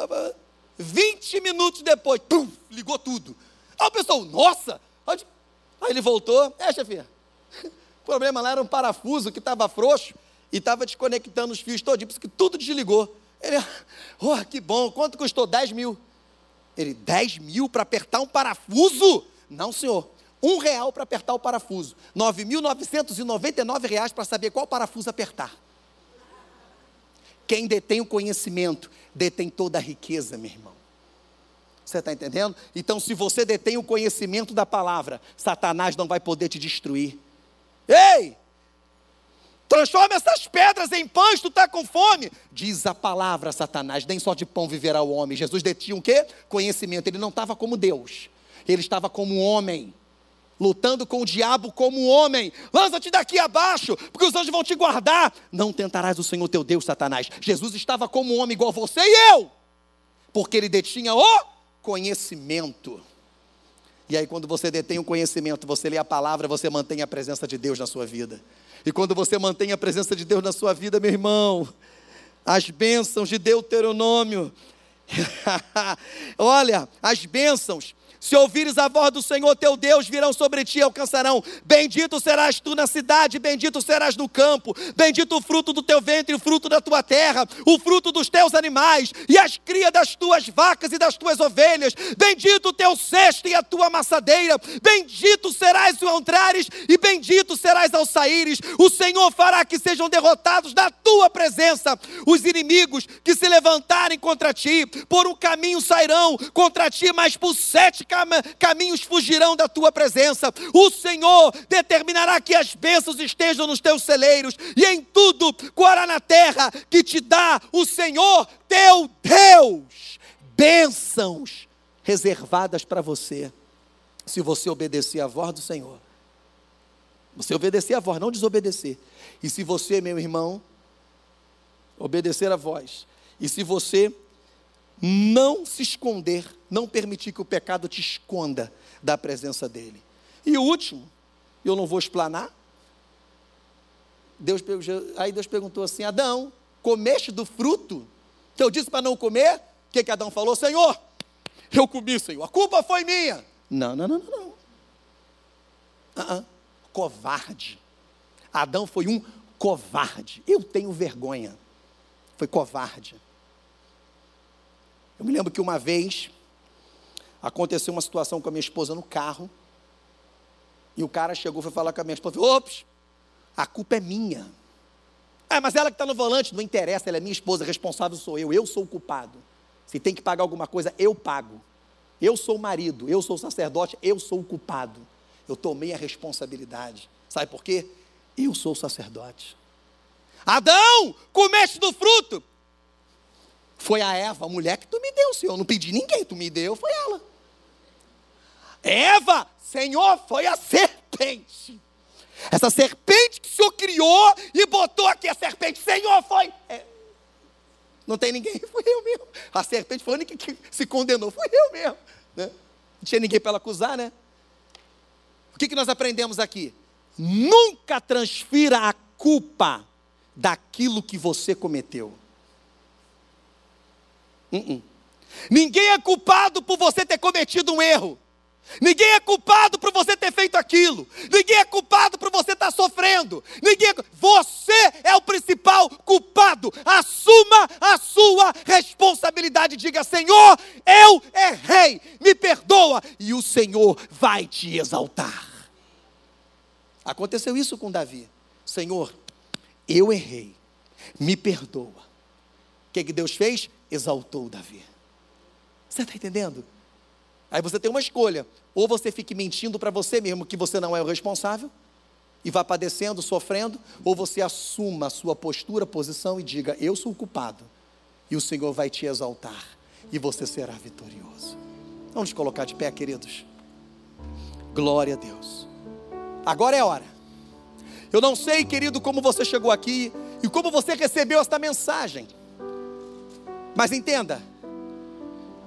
20 minutos depois, pum, ligou tudo. Aí o pessoal, nossa! Aí ele voltou, é, chefia. O problema lá era um parafuso que estava frouxo e estava desconectando os fios todinho, por isso que tudo desligou. Ele, oh, que bom, quanto custou? 10 mil. Ele, 10 mil para apertar um parafuso? Não, senhor. Um real para apertar o parafuso. 9.999 reais para saber qual parafuso apertar. Quem detém o conhecimento, detém toda a riqueza, meu irmão. Você está entendendo? Então, se você detém o conhecimento da palavra, Satanás não vai poder te destruir. Ei! Transforma essas pedras em pães, tu está com fome. Diz a palavra, Satanás, nem só de pão viverá o homem. Jesus detinha o quê? Conhecimento. Ele não estava como Deus, ele estava como homem lutando com o diabo como homem. Lança-te daqui abaixo, porque os anjos vão te guardar. Não tentarás o Senhor teu Deus, Satanás. Jesus estava como homem igual você e eu, porque ele detinha o conhecimento. E aí, quando você detém o conhecimento, você lê a palavra, você mantém a presença de Deus na sua vida. E quando você mantém a presença de Deus na sua vida, meu irmão, as bênçãos de Deuteronômio, olha, as bênçãos se ouvires a voz do Senhor teu Deus, virão sobre ti e alcançarão. Bendito serás tu na cidade, bendito serás no campo. Bendito o fruto do teu ventre, o fruto da tua terra, o fruto dos teus animais e as crias das tuas vacas e das tuas ovelhas. Bendito o teu cesto e a tua amassadeira. Bendito serás ao entrares e bendito serás ao saíres. O Senhor fará que sejam derrotados na tua presença os inimigos que se levantarem contra ti. Por um caminho sairão contra ti, mas por sete caminhos caminhos fugirão da tua presença. O Senhor determinará que as bênçãos estejam nos teus celeiros e em tudo coará na terra que te dá o Senhor teu Deus. Bênçãos reservadas para você, se você obedecer à voz do Senhor. Você obedecer à voz, não desobedecer. E se você, meu irmão, obedecer à voz, e se você não se esconder, não permitir que o pecado te esconda da presença dele. E o último, eu não vou explanar. Deus, aí Deus perguntou assim: Adão, comeste do fruto que eu disse para não comer? O que, que Adão falou? Senhor, eu comi, Senhor, a culpa foi minha. Não, não, não, não. não. Uh -uh. Covarde. Adão foi um covarde. Eu tenho vergonha. Foi covarde. Eu me lembro que uma vez aconteceu uma situação com a minha esposa no carro. E o cara chegou foi falar com a minha esposa: Ops, a culpa é minha. Ah, mas ela que está no volante, não interessa, ela é minha esposa, responsável sou eu, eu sou o culpado. Se tem que pagar alguma coisa, eu pago. Eu sou o marido, eu sou o sacerdote, eu sou o culpado. Eu tomei a responsabilidade. Sabe por quê? Eu sou o sacerdote. Adão, comeste do fruto. Foi a Eva, a mulher que tu me deu, Senhor. Eu não pedi ninguém, tu me deu, foi ela. Eva, Senhor, foi a serpente. Essa serpente que o Senhor criou e botou aqui a serpente. Senhor, foi. É, não tem ninguém, foi eu mesmo. A serpente foi a única que se condenou, foi eu mesmo. Né? Não tinha ninguém para ela acusar, né? O que, que nós aprendemos aqui? Nunca transfira a culpa daquilo que você cometeu. Uh -uh. Ninguém é culpado por você ter cometido um erro. Ninguém é culpado por você ter feito aquilo. Ninguém é culpado por você estar sofrendo. Ninguém é... Você é o principal culpado. Assuma a sua responsabilidade. Diga: Senhor, eu errei. Me perdoa. E o Senhor vai te exaltar. Aconteceu isso com Davi. Senhor, eu errei. Me perdoa. O que, que Deus fez? Exaltou Davi. Você está entendendo? Aí você tem uma escolha: ou você fique mentindo para você mesmo que você não é o responsável, e vá padecendo, sofrendo, ou você assuma a sua postura, posição e diga: Eu sou o culpado, e o Senhor vai te exaltar, e você será vitorioso. Vamos colocar de pé, queridos. Glória a Deus. Agora é hora. Eu não sei, querido, como você chegou aqui e como você recebeu esta mensagem. Mas entenda,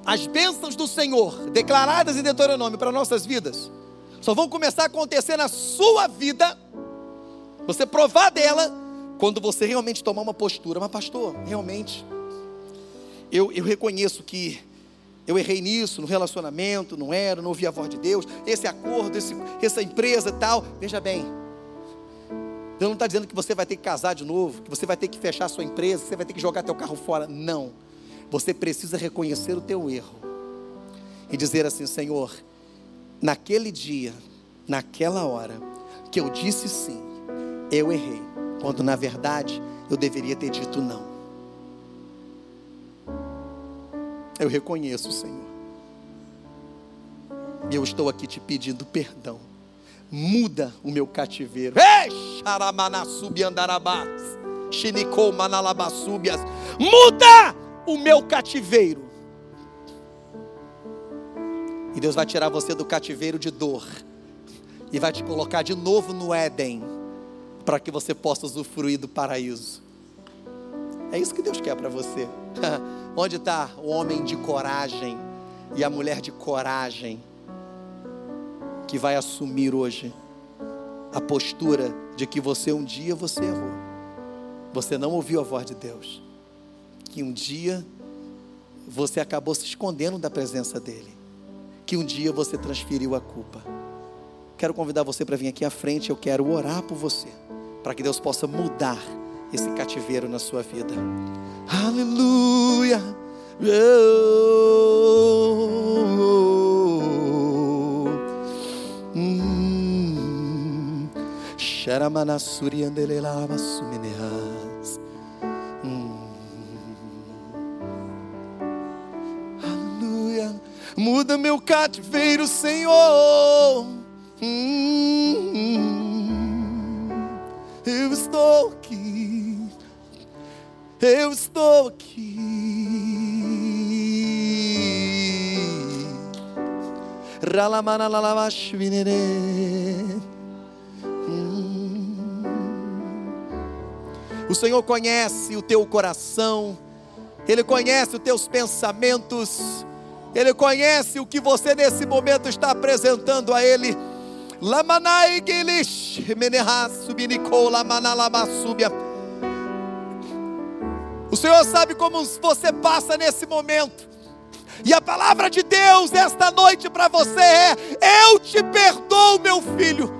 as bênçãos do Senhor, declaradas em Deuteronômio para nossas vidas, só vão começar a acontecer na sua vida, você provar dela, quando você realmente tomar uma postura. Mas, pastor, realmente, eu, eu reconheço que eu errei nisso, no relacionamento, não era, não ouvi a voz de Deus, esse acordo, esse, essa empresa tal. Veja bem, Deus não está dizendo que você vai ter que casar de novo, que você vai ter que fechar a sua empresa, que você vai ter que jogar teu carro fora. Não. Você precisa reconhecer o teu erro e dizer assim: Senhor, naquele dia, naquela hora, que eu disse sim, eu errei, quando na verdade eu deveria ter dito não. Eu reconheço, Senhor. E eu estou aqui te pedindo perdão. Muda o meu cativeiro. Muda o meu cativeiro. E Deus vai tirar você do cativeiro de dor. E vai te colocar de novo no Éden. Para que você possa usufruir do paraíso. É isso que Deus quer para você. Onde está o homem de coragem e a mulher de coragem que vai assumir hoje a postura de que você um dia você errou. Você não ouviu a voz de Deus. Que um dia você acabou se escondendo da presença dele. Que um dia você transferiu a culpa. Quero convidar você para vir aqui à frente, eu quero orar por você, para que Deus possa mudar esse cativeiro na sua vida. Aleluia. Aleluia. Muda meu cativeiro, Senhor. Eu estou aqui. Eu estou aqui. O Senhor conhece o teu coração, Ele conhece os teus pensamentos, Ele conhece o que você nesse momento está apresentando a Ele. Lamanai. O Senhor sabe como você passa nesse momento. E a palavra de Deus esta noite para você é: Eu te perdoo, meu filho.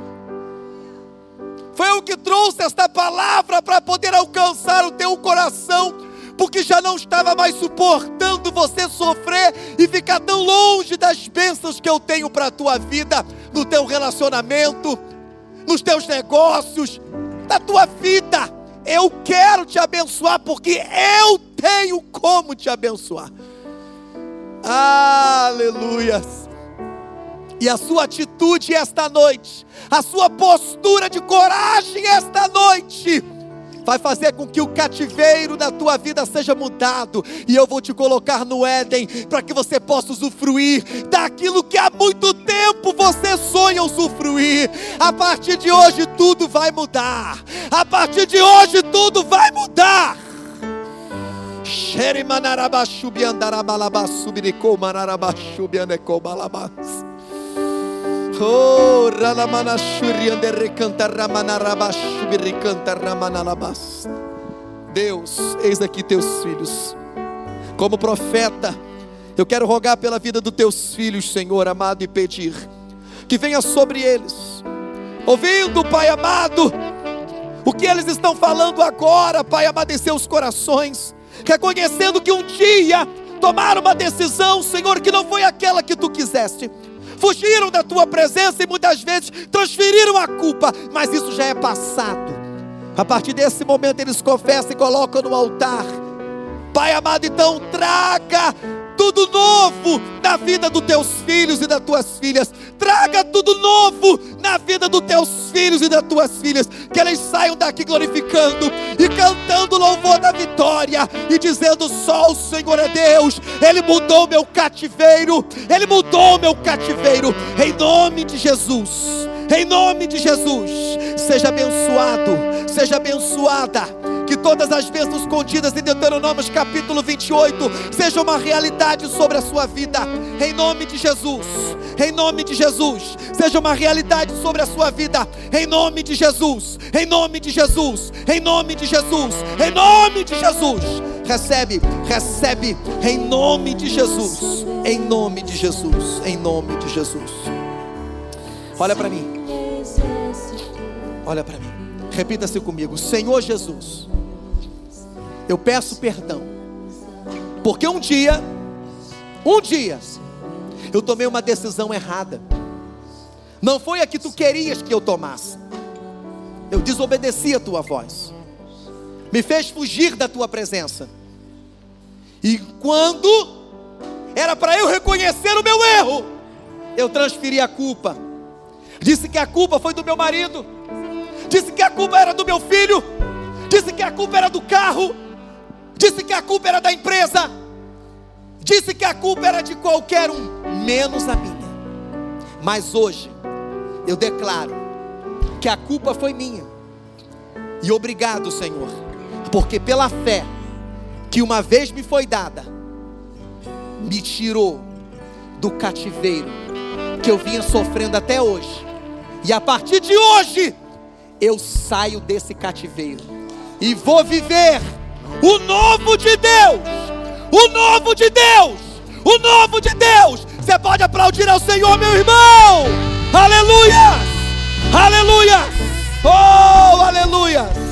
Foi eu que trouxe esta palavra para poder alcançar o teu coração, porque já não estava mais suportando você sofrer e ficar tão longe das bênçãos que eu tenho para a tua vida, no teu relacionamento, nos teus negócios, na tua vida. Eu quero te abençoar porque eu tenho como te abençoar. Aleluias. E a sua atitude esta noite, a sua postura de coragem esta noite, vai fazer com que o cativeiro da tua vida seja mudado, e eu vou te colocar no Éden, para que você possa usufruir daquilo que há muito tempo você sonha usufruir. A partir de hoje tudo vai mudar, a partir de hoje tudo vai mudar. Xerimanarabashubi Oh. Deus, eis aqui teus filhos. Como profeta, eu quero rogar pela vida dos teus filhos, Senhor amado, e pedir que venha sobre eles, ouvindo, Pai amado, o que eles estão falando agora, Pai amado, em seus corações reconhecendo que um dia tomaram uma decisão, Senhor, que não foi aquela que tu quiseste. Fugiram da tua presença e muitas vezes transferiram a culpa, mas isso já é passado. A partir desse momento eles confessam e colocam no altar. Pai amado, então traga tudo novo na vida dos teus filhos e das tuas filhas. Traga tudo novo na vida dos teus filhos e das tuas filhas. Que eles saiam daqui glorificando e cantando o louvor da vitória e dizendo: só o Senhor é Deus. Ele mudou meu cativeiro. Ele mudou meu cativeiro. Em nome de Jesus. Em nome de Jesus. Seja abençoado. Seja abençoada que todas as bênçãos contidas em Deuteronômio capítulo 28 sejam uma realidade sobre a sua vida, em nome de Jesus, em nome de Jesus, seja uma realidade sobre a sua vida, em nome de Jesus, em nome de Jesus, em nome de Jesus, em nome de Jesus. Recebe, recebe, em nome de Jesus, em nome de Jesus, em nome de Jesus. Olha para mim, olha para mim, repita-se comigo: Senhor Jesus eu peço perdão. Porque um dia, um dia, eu tomei uma decisão errada. Não foi a que tu querias que eu tomasse. Eu desobedeci a tua voz. Me fez fugir da tua presença. E quando era para eu reconhecer o meu erro, eu transferi a culpa. Disse que a culpa foi do meu marido. Disse que a culpa era do meu filho. Disse que a culpa era do carro disse que a culpa era da empresa, disse que a culpa era de qualquer um, menos a minha. Mas hoje, eu declaro que a culpa foi minha. E obrigado, Senhor, porque pela fé que uma vez me foi dada, me tirou do cativeiro que eu vinha sofrendo até hoje. E a partir de hoje, eu saio desse cativeiro e vou viver o novo de Deus. O novo de Deus. O novo de Deus. Você pode aplaudir ao Senhor, meu irmão. Aleluia! Aleluia! Oh, aleluia!